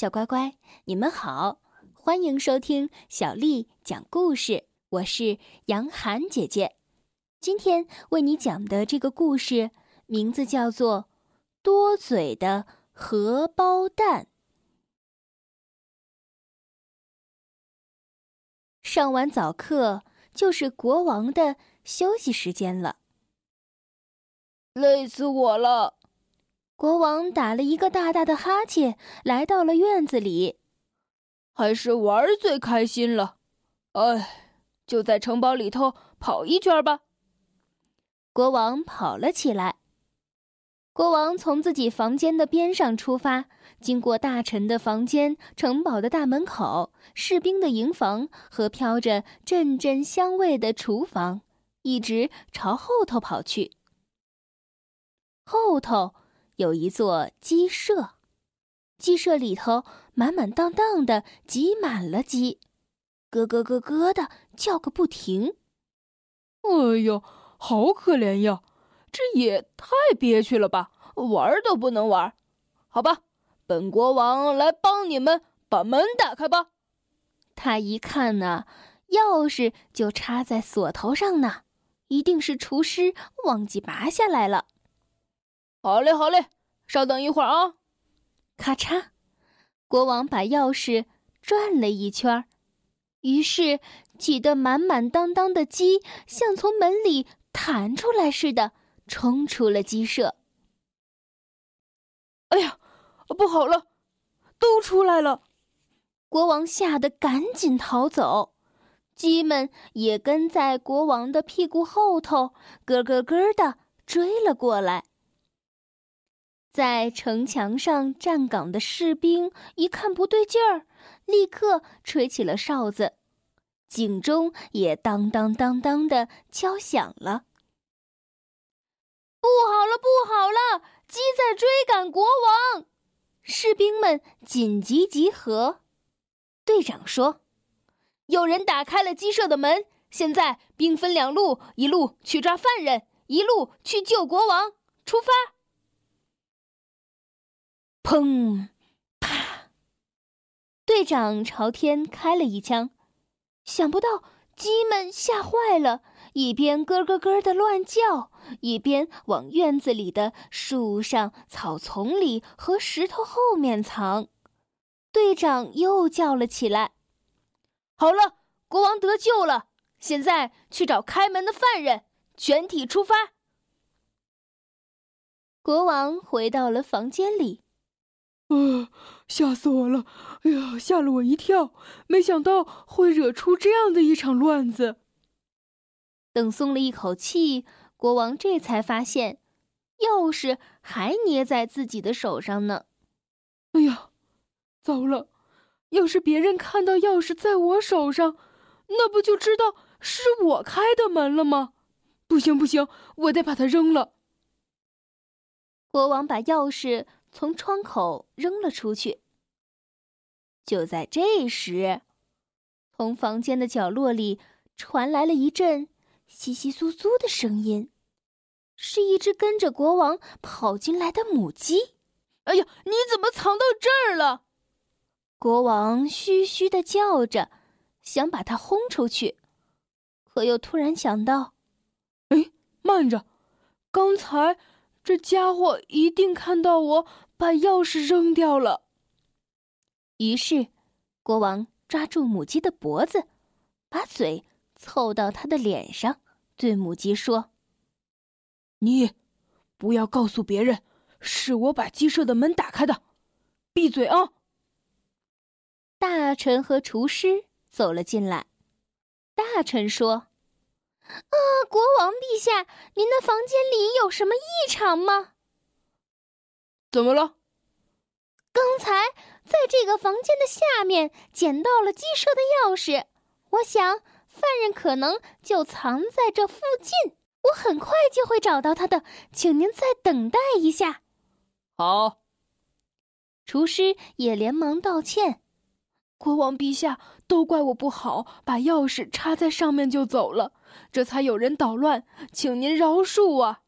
小乖乖，你们好，欢迎收听小丽讲故事。我是杨涵姐姐，今天为你讲的这个故事名字叫做《多嘴的荷包蛋》。上完早课就是国王的休息时间了，累死我了。国王打了一个大大的哈欠，来到了院子里。还是玩最开心了，哎，就在城堡里头跑一圈吧。国王跑了起来。国王从自己房间的边上出发，经过大臣的房间、城堡的大门口、士兵的营房和飘着阵阵香味的厨房，一直朝后头跑去。后头。有一座鸡舍，鸡舍里头满满当当的挤满了鸡，咯咯咯咯的叫个不停。哎呦，好可怜呀！这也太憋屈了吧！玩都不能玩，好吧，本国王来帮你们把门打开吧。他一看呢，钥匙就插在锁头上呢，一定是厨师忘记拔下来了。好嘞，好嘞，稍等一会儿啊！咔嚓，国王把钥匙转了一圈儿于是挤得满满当当的鸡像从门里弹出来似的，冲出了鸡舍。哎呀，不好了，都出来了！国王吓得赶紧逃走，鸡们也跟在国王的屁股后头，咯咯咯的追了过来。在城墙上站岗的士兵一看不对劲儿，立刻吹起了哨子，警钟也当当当当的敲响了。不好了，不好了！鸡在追赶国王！士兵们紧急集合。队长说：“有人打开了鸡舍的门，现在兵分两路，一路去抓犯人，一路去救国王。出发！”砰！啪！队长朝天开了一枪，想不到鸡们吓坏了，一边咯咯咯的乱叫，一边往院子里的树上、草丛里和石头后面藏。队长又叫了起来：“好了，国王得救了！现在去找开门的犯人，全体出发！”国王回到了房间里。啊！吓死我了！哎呀，吓了我一跳，没想到会惹出这样的一场乱子。等松了一口气，国王这才发现，钥匙还捏在自己的手上呢。哎呀，糟了！要是别人看到钥匙在我手上，那不就知道是我开的门了吗？不行不行，我得把它扔了。国王把钥匙。从窗口扔了出去。就在这时，从房间的角落里传来了一阵窸窸窣窣的声音，是一只跟着国王跑进来的母鸡。哎呀，你怎么藏到这儿了？国王嘘嘘的叫着，想把它轰出去，可又突然想到：哎，慢着，刚才……这家伙一定看到我把钥匙扔掉了。于是，国王抓住母鸡的脖子，把嘴凑到它的脸上，对母鸡说：“你不要告诉别人，是我把鸡舍的门打开的，闭嘴啊！”大臣和厨师走了进来。大臣说。啊，国王陛下，您的房间里有什么异常吗？怎么了？刚才在这个房间的下面捡到了鸡舍的钥匙，我想犯人可能就藏在这附近，我很快就会找到他的，请您再等待一下。好。厨师也连忙道歉：“国王陛下，都怪我不好，把钥匙插在上面就走了。”这才有人捣乱，请您饶恕啊！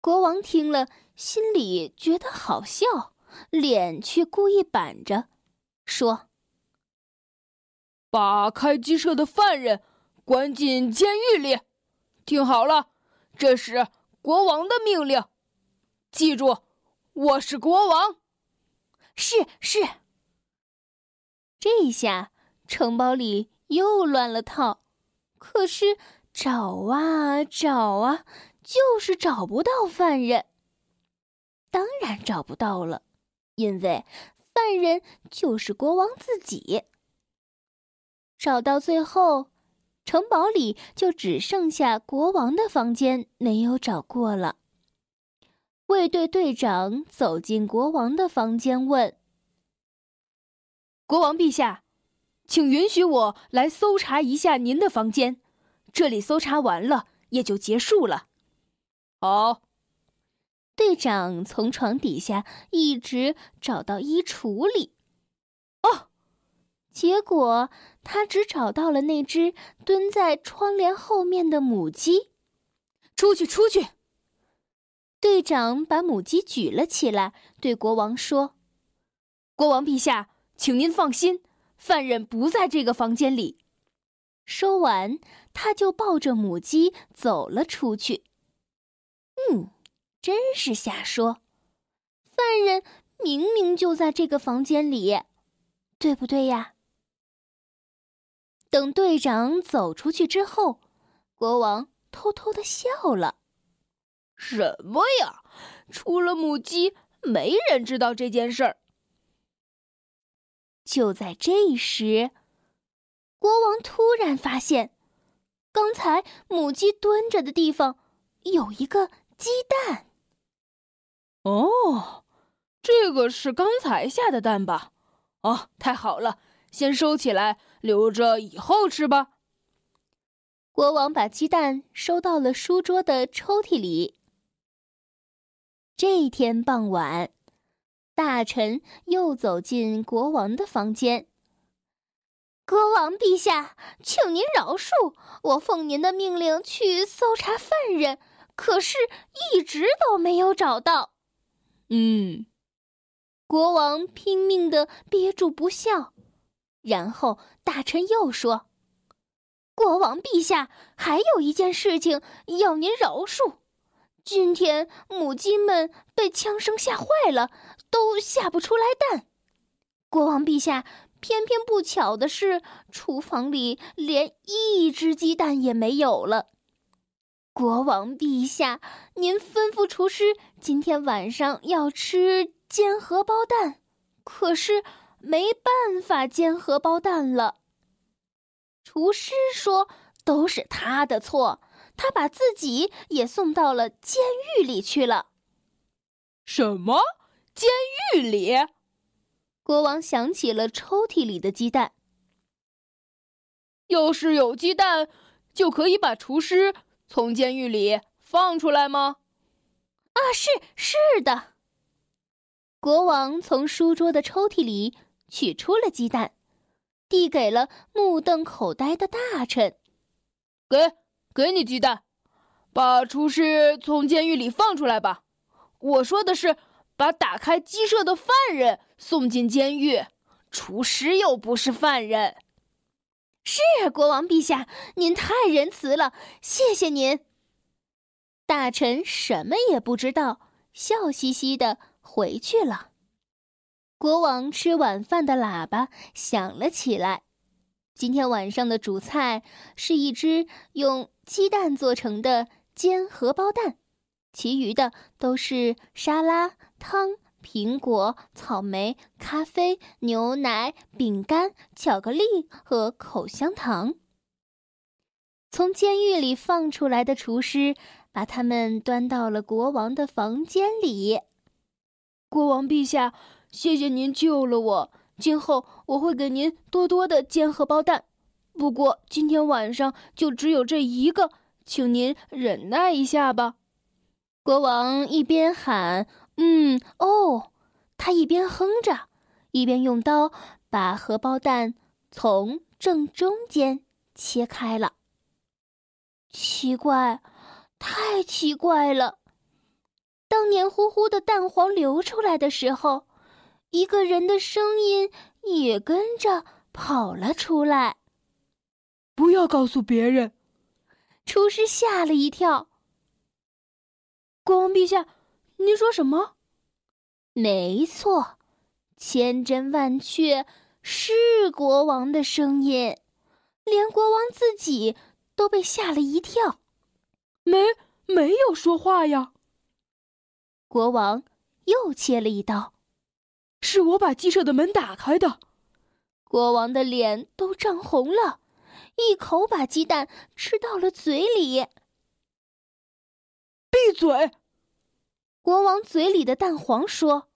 国王听了，心里觉得好笑，脸却故意板着，说：“把开鸡舍的犯人关进监狱里。听好了，这是国王的命令。记住，我是国王。”是是。这下城堡里又乱了套，可是找啊找啊，就是找不到犯人。当然找不到了，因为犯人就是国王自己。找到最后，城堡里就只剩下国王的房间没有找过了。卫队队长走进国王的房间，问：“国王陛下，请允许我来搜查一下您的房间。这里搜查完了，也就结束了。”好。队长从床底下一直找到衣橱里，哦，结果他只找到了那只蹲在窗帘后面的母鸡。出去，出去！队长把母鸡举了起来，对国王说：“国王陛下，请您放心，犯人不在这个房间里。”说完，他就抱着母鸡走了出去。嗯。真是瞎说！犯人明明就在这个房间里，对不对呀？等队长走出去之后，国王偷偷的笑了。什么呀？除了母鸡，没人知道这件事儿。就在这时，国王突然发现，刚才母鸡蹲着的地方有一个鸡蛋。哦，这个是刚才下的蛋吧？哦，太好了，先收起来，留着以后吃吧。国王把鸡蛋收到了书桌的抽屉里。这一天傍晚，大臣又走进国王的房间。国王陛下，请您饶恕，我奉您的命令去搜查犯人，可是一直都没有找到。嗯，国王拼命的憋住不笑，然后大臣又说：“国王陛下，还有一件事情要您饶恕。今天母鸡们被枪声吓坏了，都下不出来蛋。国王陛下，偏偏不巧的是，厨房里连一只鸡蛋也没有了。”国王陛下，您吩咐厨师今天晚上要吃煎荷包蛋，可是没办法煎荷包蛋了。厨师说都是他的错，他把自己也送到了监狱里去了。什么？监狱里？国王想起了抽屉里的鸡蛋。要是有鸡蛋，就可以把厨师。从监狱里放出来吗？啊，是是的。国王从书桌的抽屉里取出了鸡蛋，递给了目瞪口呆的大臣。给，给你鸡蛋，把厨师从监狱里放出来吧。我说的是，把打开鸡舍的犯人送进监狱。厨师又不是犯人。是国王陛下，您太仁慈了，谢谢您。大臣什么也不知道，笑嘻嘻的回去了。国王吃晚饭的喇叭响了起来。今天晚上的主菜是一只用鸡蛋做成的煎荷包蛋，其余的都是沙拉、汤。苹果、草莓、咖啡、牛奶、饼干、巧克力和口香糖。从监狱里放出来的厨师把他们端到了国王的房间里。国王陛下，谢谢您救了我，今后我会给您多多的煎荷包蛋。不过今天晚上就只有这一个，请您忍耐一下吧。国王一边喊。嗯哦，他一边哼着，一边用刀把荷包蛋从正中间切开了。奇怪，太奇怪了！当黏糊糊的蛋黄流出来的时候，一个人的声音也跟着跑了出来。不要告诉别人！厨师吓了一跳。国王陛下，您说什么？没错，千真万确是国王的声音，连国王自己都被吓了一跳。没，没有说话呀。国王又切了一刀。是我把鸡舍的门打开的。国王的脸都涨红了，一口把鸡蛋吃到了嘴里。闭嘴！国王嘴里的蛋黄说：“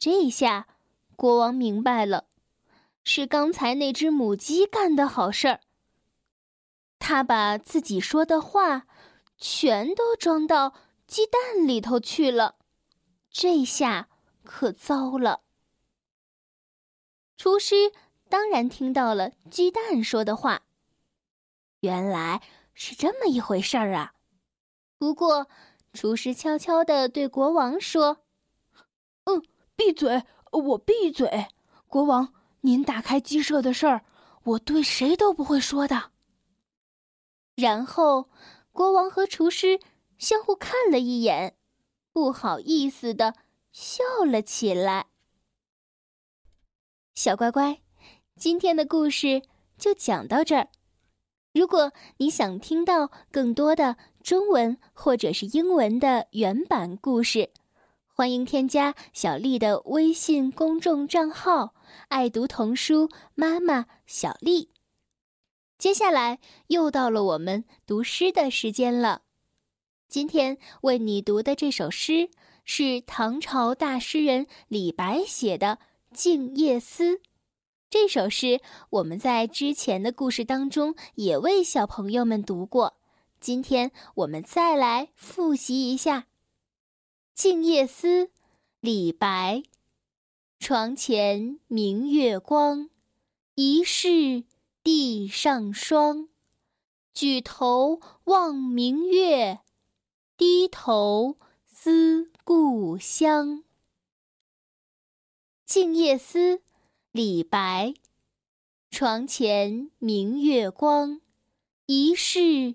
这下，国王明白了，是刚才那只母鸡干的好事儿。他把自己说的话，全都装到鸡蛋里头去了。这下可糟了。”厨师当然听到了鸡蛋说的话，原来是这么一回事儿啊。不过。厨师悄悄地对国王说：“嗯，闭嘴，我闭嘴。国王，您打开鸡舍的事儿，我对谁都不会说的。”然后，国王和厨师相互看了一眼，不好意思的笑了起来。小乖乖，今天的故事就讲到这儿。如果你想听到更多的，中文或者是英文的原版故事，欢迎添加小丽的微信公众账号“爱读童书妈妈小丽”。接下来又到了我们读诗的时间了。今天为你读的这首诗是唐朝大诗人李白写的《静夜思》。这首诗我们在之前的故事当中也为小朋友们读过。今天我们再来复习一下《静夜思》，李白。床前明月光，疑是地上霜。举头望明月，低头思故乡。《静夜思》，李白。床前明月光，疑是。